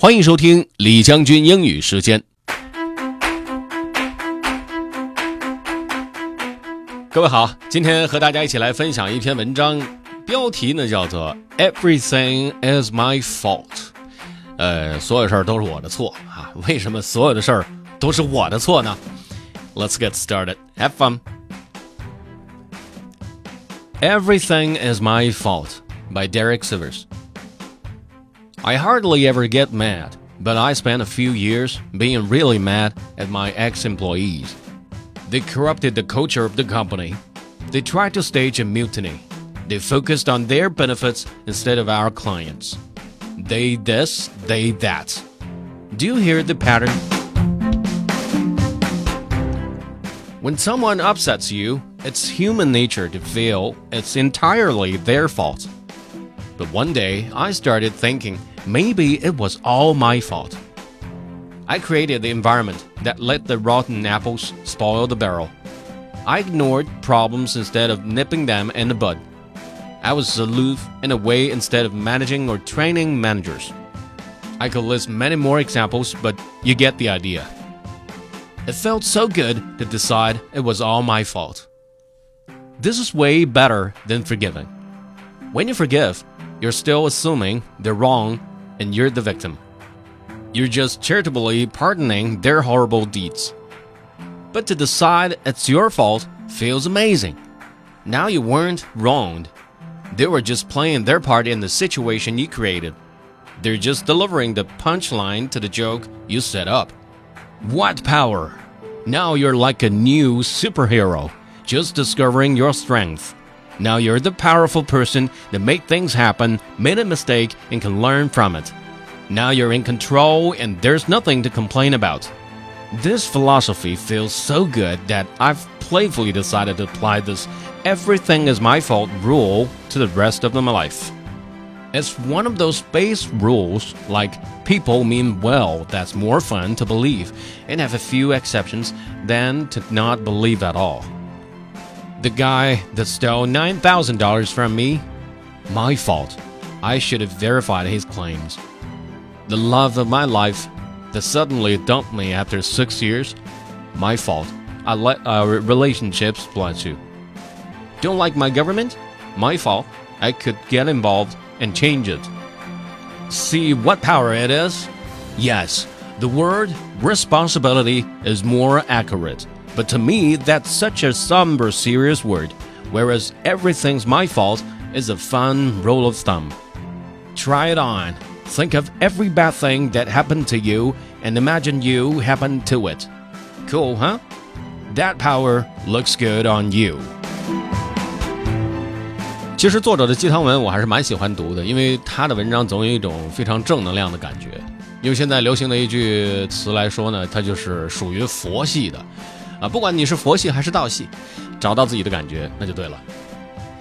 欢迎收听李将军英语时间。各位好，今天和大家一起来分享一篇文章，标题呢叫做 “Everything is my fault”。呃，所有事儿都是我的错啊！为什么所有的事儿都是我的错呢？Let's get started. Have fun. Everything is my fault by Derek Sivers. I hardly ever get mad, but I spent a few years being really mad at my ex employees. They corrupted the culture of the company. They tried to stage a mutiny. They focused on their benefits instead of our clients. They this, they that. Do you hear the pattern? When someone upsets you, it's human nature to feel it's entirely their fault. But one day, I started thinking maybe it was all my fault. I created the environment that let the rotten apples spoil the barrel. I ignored problems instead of nipping them in the bud. I was aloof in a way instead of managing or training managers. I could list many more examples, but you get the idea. It felt so good to decide it was all my fault. This is way better than forgiving. When you forgive, you're still assuming they're wrong and you're the victim. You're just charitably pardoning their horrible deeds. But to decide it's your fault feels amazing. Now you weren't wronged. They were just playing their part in the situation you created. They're just delivering the punchline to the joke you set up. What power! Now you're like a new superhero, just discovering your strength. Now you're the powerful person that made things happen, made a mistake, and can learn from it. Now you're in control and there's nothing to complain about. This philosophy feels so good that I've playfully decided to apply this everything is my fault rule to the rest of my life. It's one of those base rules, like people mean well, that's more fun to believe, and have a few exceptions than to not believe at all. The guy that stole $9,000 from me? My fault. I should have verified his claims. The love of my life that suddenly dumped me after six years? My fault. I let our relationship split too. Don't like my government? My fault. I could get involved and change it. See what power it is? Yes, the word responsibility is more accurate, but to me, that's such a somber, serious word, whereas everything's my fault is a fun rule of thumb. Try it on. Think of every bad thing that happened to you and imagine you happened to it. Cool, huh? That power looks good on you. 其实作者的鸡汤文我还是蛮喜欢读的，因为他的文章总有一种非常正能量的感觉。用现在流行的一句词来说呢，它就是属于佛系的， 啊，不管你是佛系还是道系，找到自己的感觉那就对了。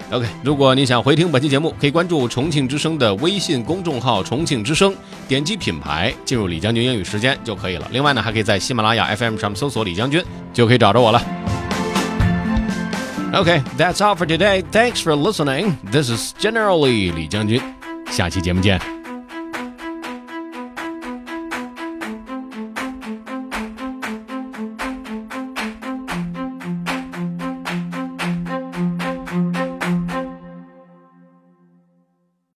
OK，如果你想回听本期节目，可以关注重庆之声的微信公众号“重庆之声”，点击品牌进入李将军英语时间就可以了。另外呢，还可以在喜马拉雅 FM 上搜索李将军，就可以找着我了。OK，that's all for today. Thanks for listening. This is generally 李将军，下期节目见。